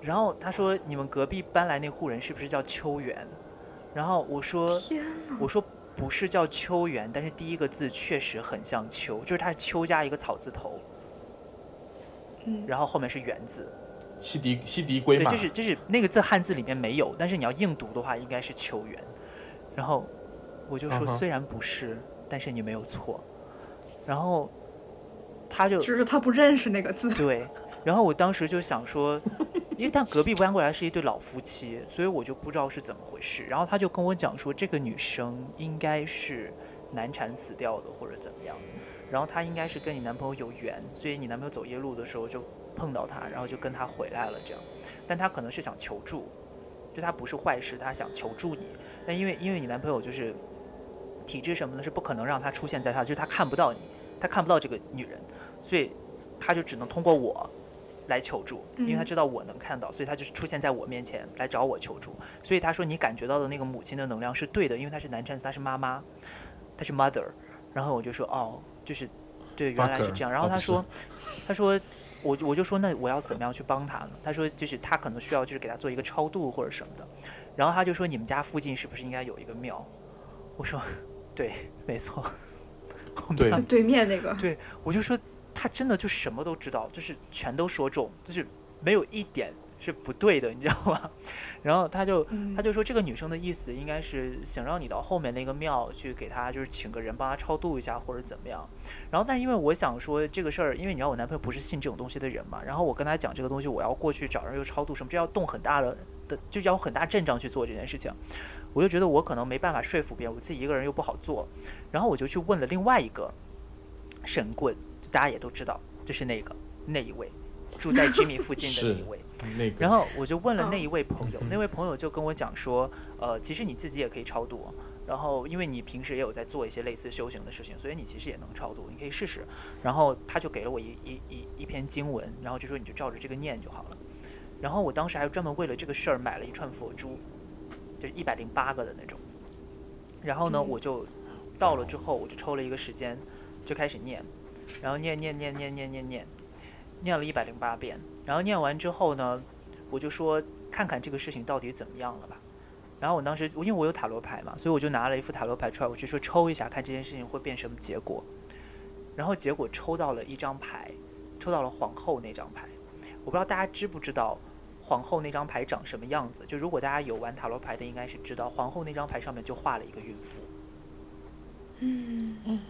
然后他说你们隔壁搬来那户人是不是叫秋元？然后我说我说不是叫秋元，但是第一个字确实很像秋，就是它是秋加一个草字头，嗯，然后后面是元字，西迪西迪龟对，就是就是那个字汉字里面没有，但是你要硬读的话应该是秋元。然后我就说虽然不是，但是你没有错，然后。他就就是他不认识那个字。对，然后我当时就想说，因为他隔壁搬过来是一对老夫妻，所以我就不知道是怎么回事。然后他就跟我讲说，这个女生应该是难产死掉的，或者怎么样。然后她应该是跟你男朋友有缘，所以你男朋友走夜路的时候就碰到她，然后就跟她回来了这样。但她可能是想求助，就她不是坏事，她想求助你。但因为因为你男朋友就是。体质什么的，是不可能让她出现在他，就是他看不到你，他看不到这个女人，所以他就只能通过我来求助，因为他嗯知道我能看到，所以他就是出现在我面前来找我求助。所以他说你感觉到的那个母亲的能量是对的，因为她是男 trans，她是妈妈，她是 mother。然后我就说哦，就是对，原来是这样。然后他说，他说。我我就说那我要怎么样去帮他呢？他说就是他可能需要就是给他做一个超度或者什么的，然后他就说你们家附近是不是应该有一个庙？我说对，没错，我们对家就对面那个，对，我就说他真的就什么都知道，就是全都说中，就是没有一点是不对的，你知道吗？然后他就嗯他就说这个女生的意思应该是想让你到后面那个庙去给她就是请个人帮她超度一下或者怎么样。然后但因为我想说这个事儿，因为你知道我男朋友不是信这种东西的人嘛，然后我跟他讲这个东西，我要过去找人又超度什么，这要动很大的的，就要有很大阵仗去做这件事情。我就觉得我可能没办法说服别人，我自己一个人又不好做，然后我就去问了另外一个神棍，就大家也都知道，就是那个那一位住在 Jimmy 附近的那一位。那个，然后我就问了那嗯一位朋友，嗯那位朋友就跟我讲说，呃，其实你自己也可以超度，然后因为你平时也有在做一些类似修行的事情，所以你其实也能超度，你可以试试。然后他就给了我一一一一篇经文，然后就说你就照着这个念就好了。然后我当时还专门为了这个事儿买了一串佛珠，就是一百零八个的那种。然后呢，嗯我就到了之后，我就抽了一个时间，就开始念，然后念念念念念念念，念了一百零八遍。然后念完之后呢，我就说看看这个事情到底怎么样了吧。然后我当时因为我有塔罗牌嘛，所以我就拿了一副塔罗牌出来，我就说抽一下，看这件事情会变什么结果。然后结果抽到了一张牌，抽到了皇后那张牌。我不知道大家知不知道皇后那张牌长什么样子？就如果大家有玩塔罗牌的，应该是知道皇后那张牌上面就画了一个孕妇。嗯嗯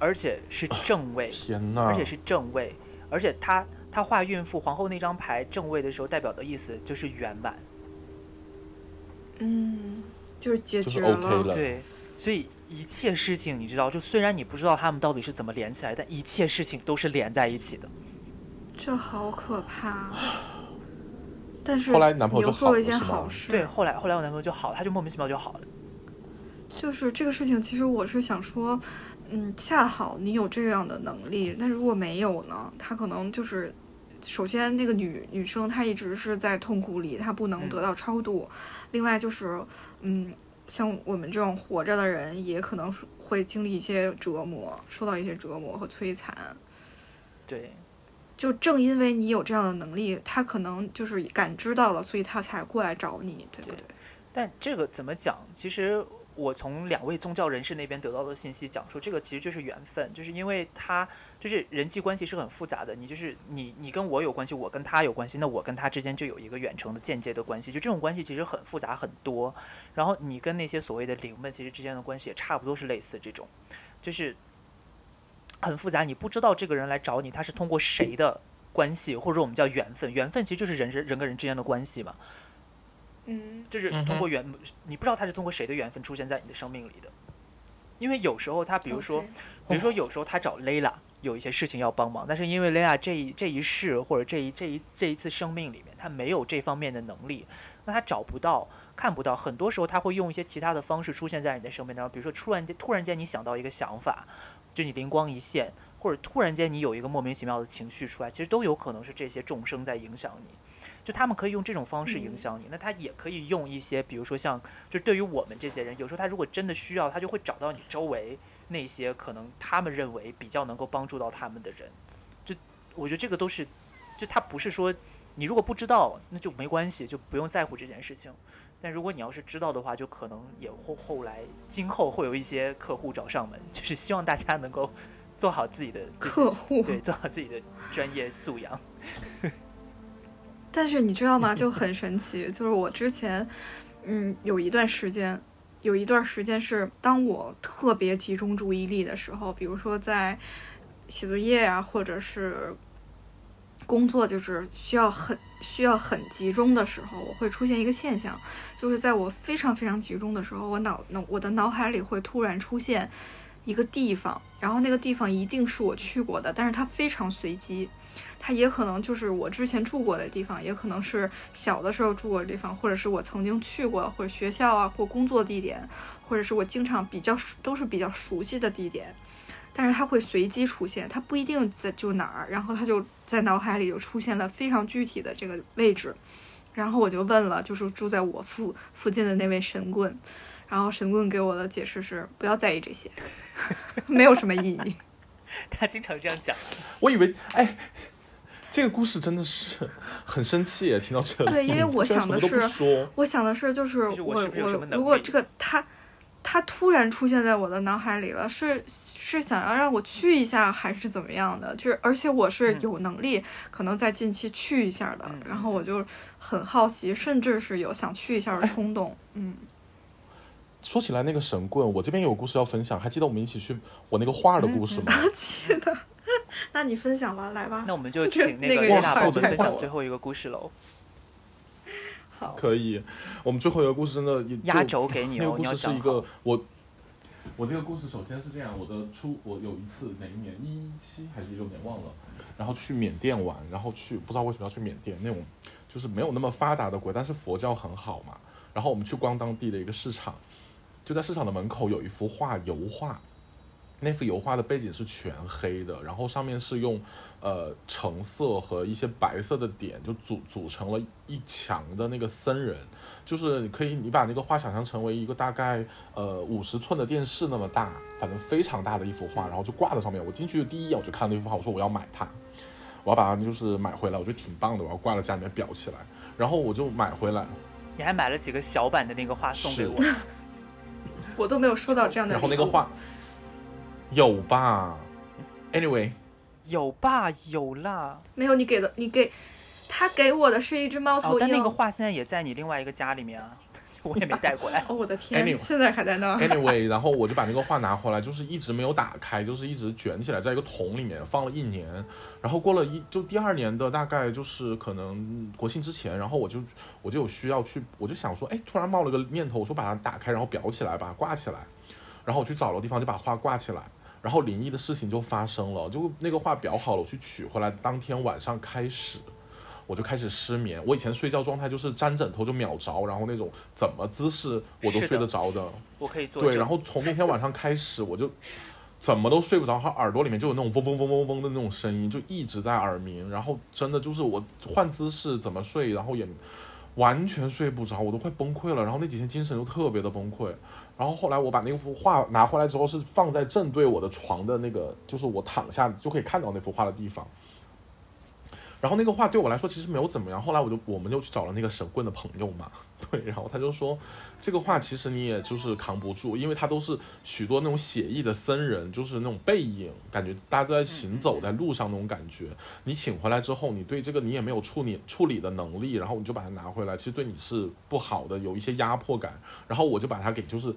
而且是正位，天哪！而且是正位，而且他他画孕妇皇后那张牌正位的时候，代表的意思就是圆满。嗯，就是解就是决 OK 了对，所以一切事情你知道，就虽然你不知道他们到底是怎么连起来，但一切事情都是连在一起的。这好可怕。但是后来男朋友就你又做了一件好了是事，对，，后来后来我男朋友就好了，他就莫名其妙就好了。就是这个事情，其实我是想说，嗯，恰好你有这样的能力，但如果没有呢，他可能就是，首先那个女女生她一直是在痛苦里，她不能嗯得到超度，另外就是，嗯，像我们这种活着的人，也可能会经历一些折磨，受到一些折磨和摧残。对，就正因为你有这样的能力，他可能就是感知到了，所以他才过来找你，对不对对？但这个怎么讲？其实我从两位宗教人士那边得到的信息讲说，这个其实就是缘分，就是因为他就是人际关系是很复杂的，你就是你你跟我有关系，我跟他有关系，那我跟他之间就有一个远程的间接的关系，就这种关系其实很复杂很多。然后你跟那些所谓的灵们其实之间的关系也差不多是类似这种，就是很复杂，你不知道这个人来找你，他是通过谁的关系，或者我们叫缘分，缘分其实就是人人人跟人之间的关系嘛。嗯就是通过缘，你不知道他是通过谁的缘分出现在你的生命里的。因为有时候他，比如说比如说有时候他找 Layla 有一些事情要帮忙，但是因为 Layla 这一这一世或者这一这一这一次生命里面，他没有这方面的能力，那他找不到、看不到。很多时候他会用一些其他的方式出现在你的生命当中，比如说突然间突然间你想到一个想法，就你灵光一现，或者突然间你有一个莫名其妙的情绪出来，其实都有可能是这些众生在影响你。就他们可以用这种方式影嗯响你，那他也可以用一些，比如说像，就对于我们这些人，有时候他如果真的需要，他就会找到你周围那些可能他们认为比较能够帮助到他们的人。就我觉得这个都是，就他不是说你如果不知道，那就没关系，就不用在乎这件事情。但如果你要是知道的话，就可能也后后来今后会有一些客户找上门，就是希望大家能够做好自己的就是客户对，做好自己的专业素养。但是你知道吗？就很神奇，就是我之前，嗯，有一段时间，有一段时间是当我特别集中注意力的时候，比如说在写作业啊，或者是工作，就是需要很需要很集中的时候，我会出现一个现象，就是在我非常非常集中的时候，我脑脑我的脑海里会突然出现一个地方，然后那个地方一定是我去过的，但是它非常随机。它也可能就是我之前住过的地方，也可能是小的时候住过的地方，或者是我曾经去过或者学校啊或工作地点，或者是我经常比较熟都是比较熟悉的地点。但是它会随机出现，它不一定在就哪儿，然后它就在脑海里就出现了非常具体的这个位置，然后我就问了，就是住在我附附近的那位神棍，然后神棍给我的解释是不要在意这些，没有什么意义。他经常这样讲。我以为，哎，这个故事真的是很生气耶，听到这里。对，因为我想的 是，我想的是，就是就是我是是有什么能力如果这个他他突然出现在我的脑海里了，是是想要让我去一下，还是怎么样的？就是而且我是嗯有能力，可能在近期去一下的，嗯然后我就很好奇，甚至是有想去一下的冲动。嗯，说起来那个神棍，我这边有故事要分享，还记得我们一起去我那个画的故事吗？记得。那你分享吧，来吧。那我们就请那那个也个丽娜帮我们分享最后一个故事喽。好，可以，我们最后一个故事真的压轴给你哦，那个故你要讲事是一个。我，我这个故事首先是这样，我的初我有一次哪一年一七还是一六年忘了，然后去缅甸玩，然后去不知道为什么要去缅甸那种就是没有那么发达的国，但是佛教很好嘛，然后我们去逛当地的一个市场，就在市场的门口有一幅画油画。那幅油画的背景是全黑的，然后上面是用呃橙色和一些白色的点就组组成了一墙的那个僧人，就是你可以你把那个画想象成为一个大概呃五十寸的电视那么大，反正非常大的一幅画，然后就挂在上面。我进去的第一眼我就看那幅画，我说我要买它，我要把它就是买回来，我觉得挺棒的，我要挂在家里面裱起来。然后我就买回来，你还买了几个小版的那个画送给我，我都没有收到这样的。然后那个画有吧？Anyway，有吧？有啦。没有，你给的你给他给我的是一只猫头鹰。，哦但那个画现在也在你另外一个家里面啊，我也没带过来。哦，我的天 Anyway 现在还在那儿。Anyway，然后我就把那个画拿回来，就是一直没有打开，就是一直卷起来，在一个桶里面放了一年。然后过了一就第二年的大概就是可能国庆之前，然后我就我就有需要去，我就想说，哎，突然冒了个念头，我说把它打开，然后裱起来，把它挂起来。然后我去找了地方，就把画挂起来。然后灵异的事情就发生了，就那个画裱好了，我去取回来，当天晚上开始。我就开始失眠，我以前睡觉状态就是沾枕头就秒着，然后那种怎么姿势我都睡得着的。我可以做对，然后从那天晚上开始，我就怎么都睡不着，他耳朵里面就有那种嗡嗡嗡嗡嗡的那种声音，就一直在耳鸣。然后真的就是我换姿势怎么睡，然后也完全睡不着，我都快崩溃了。然后那几天精神就特别的崩溃。然后后来我把那幅画拿回来之后，是放在正对我的床的那个，就是我躺下就可以看到那幅画的地方。然后那个画对我来说其实没有怎么样。后来我就我们就去找了那个神棍的朋友嘛，对，然后他就说这个画其实你也就是扛不住，因为他都是许多那种写意的僧人，就是那种背影，感觉大家都在行走在路上那种感觉。你请回来之后，你对这个你也没有处理处理的能力，然后你就把它拿回来，其实对你是不好的，有一些压迫感。然后我就把它给就是，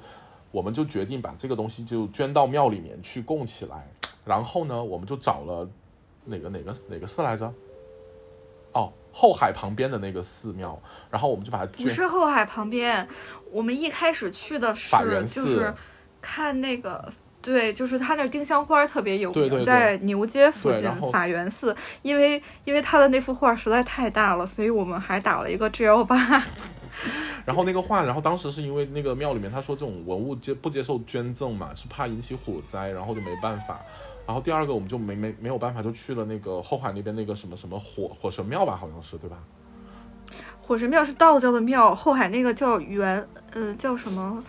我们就决定把这个东西就捐到庙里面去供起来。然后呢，我们就找了哪个哪个哪个寺来着？哦，后海旁边的那个寺庙，然后我们就把它不。是后海旁边，我们一开始去的是法源就寺是看那个。对，就是他那丁香花特别有名，对对对在牛街附近法源寺，因为因为他的那幅画实在太大了，所以我们还打了一个 G L 八。然后那个画，然后当时是因为那个庙里面他说这种文物接不接受捐赠嘛，是怕引起火灾，然后就没办法。然后第二个我们就没没没有办法，就去了那个后海那边那个什么什么火火神庙吧，好像是对吧？火神庙是道教的庙，后海那个叫元，呃，叫什么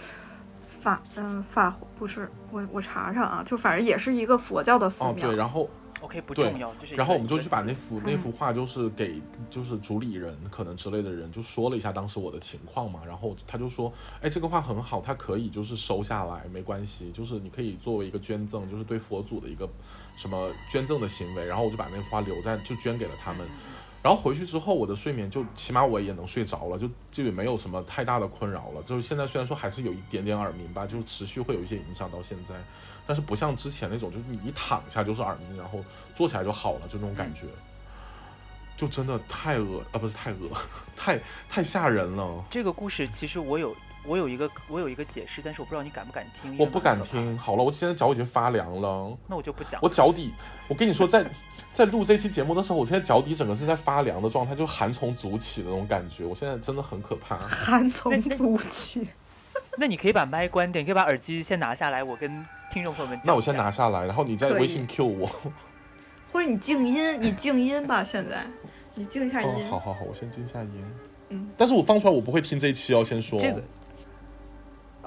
法，嗯、法不是，我我查查啊，就反正也是一个佛教的寺哦，庙。对，然后 OK 不对重要，就是然后我们就去把那幅那幅画就是给就是主理人可能之类的人就说了一下当时我的情况嘛，然后他就说，哎，这个画很好，他可以就是收下来，没关系，就是你可以作为一个捐赠，就是对佛祖的一个什么捐赠的行为，然后我就把那幅画留在就捐给了他们。然后回去之后，我的睡眠就起码我也能睡着了，就就也没有什么太大的困扰了。就是现在虽然说还是有一点点耳鸣吧，就是持续会有一些影响到现在，但是不像之前那种，就是你一躺下就是耳鸣，然后坐起来就好了，就那种感觉，就真的太恶啊，不是太恶，太太吓人了。这个故事其实我有我有一个我有一个解释，但是我不知道你敢不敢听。我不敢听。好了，我现在脚已经发凉了，那我就不讲我。脚底，我跟你说，在在录这期节目的时候，我现在脚底整个是在发凉的状态，就寒从足起的那种感觉。我现在真的很可怕。寒从足起。那 你可以把麦关掉，你可以把耳机先拿下来，我跟听众朋友们讲。那我先拿下来，然后你在微信 Q 我。或者你静音，你静音吧，现在你静一下音。哦，好好好，我先静下音。嗯但是我放出来我不会听这一期哦，先说。这个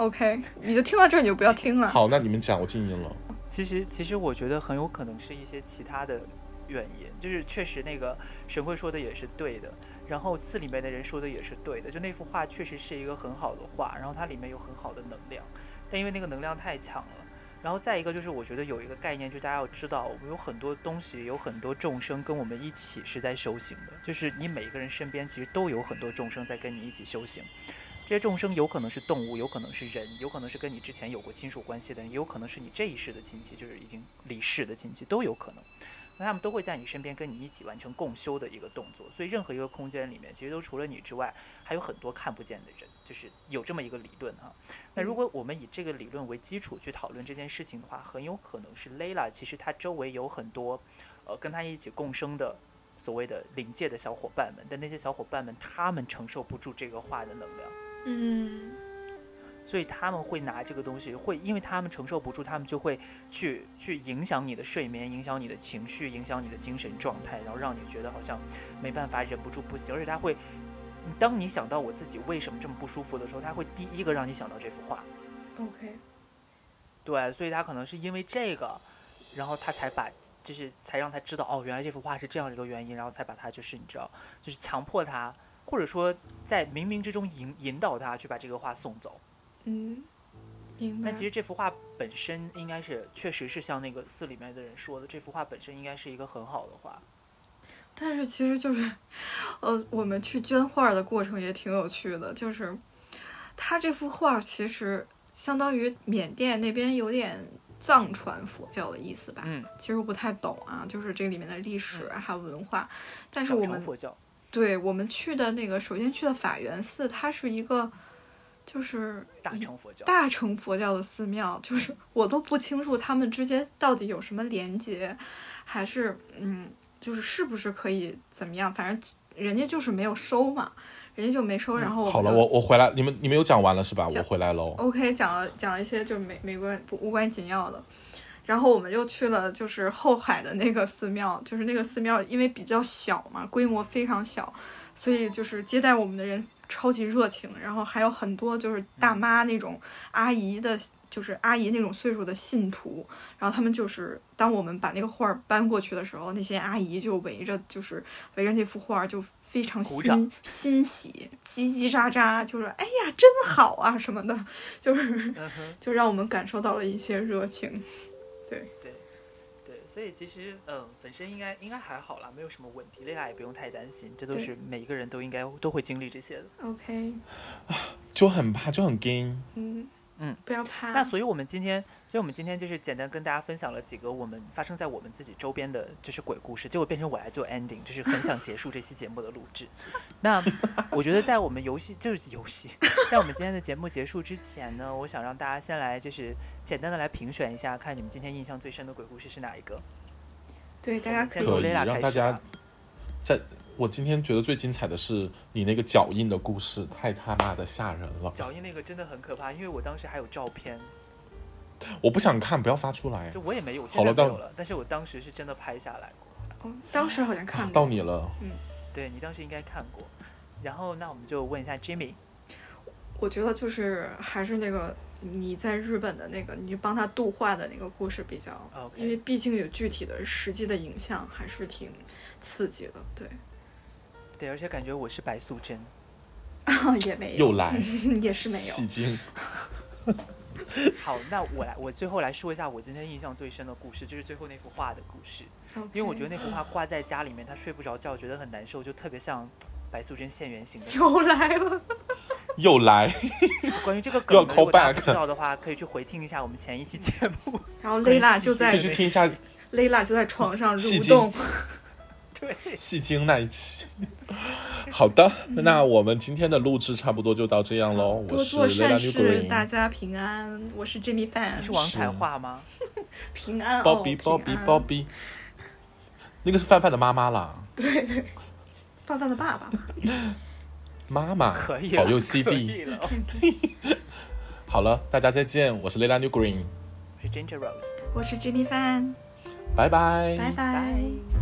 OK，你就听到这儿你就不要听了。好，那你们讲，我静音了。其实其实我觉得很有可能是一些其他的原因，就是确实那个神会说的也是对的，然后寺里面的人说的也是对的，就那幅画确实是一个很好的画，然后它里面有很好的能量，但因为那个能量太强了。然后再一个就是，我觉得有一个概念，就大家要知道，我们有很多东西，有很多众生跟我们一起是在修行的。就是你每一个人身边其实都有很多众生在跟你一起修行。这些众生有可能是动物，有可能是人，有可能是跟你之前有过亲属关系的人，也有可能是你这一世的亲戚，就是已经离世的亲戚都有可能。那他们都会在你身边跟你一起完成共修的一个动作。所以任何一个空间里面，其实都除了你之外，还有很多看不见的人，就是有这么一个理论哈。那如果我们以这个理论为基础去讨论这件事情的话，很有可能是 Layla 其实她周围有很多，呃，跟他一起共生的所谓的灵界的小伙伴们，但那些小伙伴们他们承受不住这个话的能量。嗯所以他们会拿这个东西，会因为他们承受不住，他们就会去去影响你的睡眠，影响你的情绪，影响你的精神状态，然后让你觉得好像没办法，忍不住不行。而且他会，当你想到我自己为什么这么不舒服的时候，他会第一个让你想到这幅画。，OK，对，所以他可能是因为这个，然后他才把，就是才让他知道哦，原来这幅画是这样一个原因，然后才把他就是你知道，就是强迫他，或者说在冥冥之中引引导他去把这个画送走。嗯，明白。那其实这幅画本身应该是，确实是像那个寺里面的人说的，这幅画本身应该是一个很好的画。但是其实就是，呃，我们去捐画的过程也挺有趣的，就是他这幅画其实相当于缅甸那边有点藏传佛教的意思吧。嗯，其实我不太懂啊，就是这里面的历史啊还有文化，但是我们佛教，对我们去的那个首先去的法源寺，它是一个就是大乘佛教。大乘佛教的寺庙，就是 我都不清楚他们之间到底有什么连接，还是嗯，就是是不是可以怎么样？反正人家就是没有收嘛，人家就没收。然后好了，我我回来，你们你们有讲完了是吧？我回来喽。OK 讲了讲了一些就是没没关不无关紧要的，然后我们又去了就是后海的那个寺庙，就是那个寺庙因为比较小嘛，规模非常小，所以就是接待我们的人超级热情，然后还有很多就是大妈那种阿姨的。就是阿姨那种岁数的信徒，然后他们就是当我们把那个画儿搬过去的时候，那些阿姨就围着，就是围着那幅画儿就非常欣欣喜，叽叽喳喳，就是哎呀真好啊什么的，就是就让我们感受到了一些热情。对对对，所以其实嗯，本身应该应该还好啦，没有什么问题，大家也不用太担心，这都是每一个人都应该都会经历这些的。OK，就很怕，就很惊。嗯嗯，不要怕。那所以，我们今天，所以我们今天就是简单跟大家分享了几个我们发生在我们自己周边的，就是鬼故事。结果变成我来做 ending，就是很想结束这期节目的录制。那我觉得，在我们游戏就是游戏，在我们今天的节目结束之前呢，我想让大家先来就是简单的来评选一下，看你们今天印象最深的鬼故事是哪一个。对大家可以先从可以 Layla 让大家开始吧。在我今天觉得最精彩的是你那个脚印的故事，太他妈的吓人了！脚印那个真的很可怕，因为我当时还有照片，我不想看，不要发出来。就我也没有，现在没有了，但是我当时是真的拍下来过。哦，当时好像看过。到你了，嗯对你当时应该看过。然后，那我们就问一下 Jimmy，我觉得就是还是那个你在日本的那个，你帮他度化的那个故事比较 OK 因为毕竟有具体的实际的影像，还是挺刺激的。对，对，而且感觉我是白素贞。也没有，又来 也是没有。戏精。好，那我来，我最后来说一下我今天印象最深的故事，就是最后那幅画的故事。因为我觉得那幅画挂在家里面，他睡不着觉，觉得很难受，就特别像白素贞现原形的。又来了。又来，关于这个梗如果大家不知道的话，可以去回听一下我们前一期节目。然后关于 Layla 就在可以去听一下。Layla 就在床上蠕动。对，戏精那一期。好的，那我们今天的录制差不多就到这样喽。我是多做 Lila 善 New 事，大 Green。家平安。我是 Jimmy Fan，你是王彩华吗？平安哦，Bobby Bobby Bobby，那个是范范的妈妈啦，对对，范范的爸爸。妈妈可以了，保佑 CD。了。好了，大家再见，我是 Lila New Green，我是 Ginger Rose，我是 Jimmy Fan，拜拜。拜拜。拜。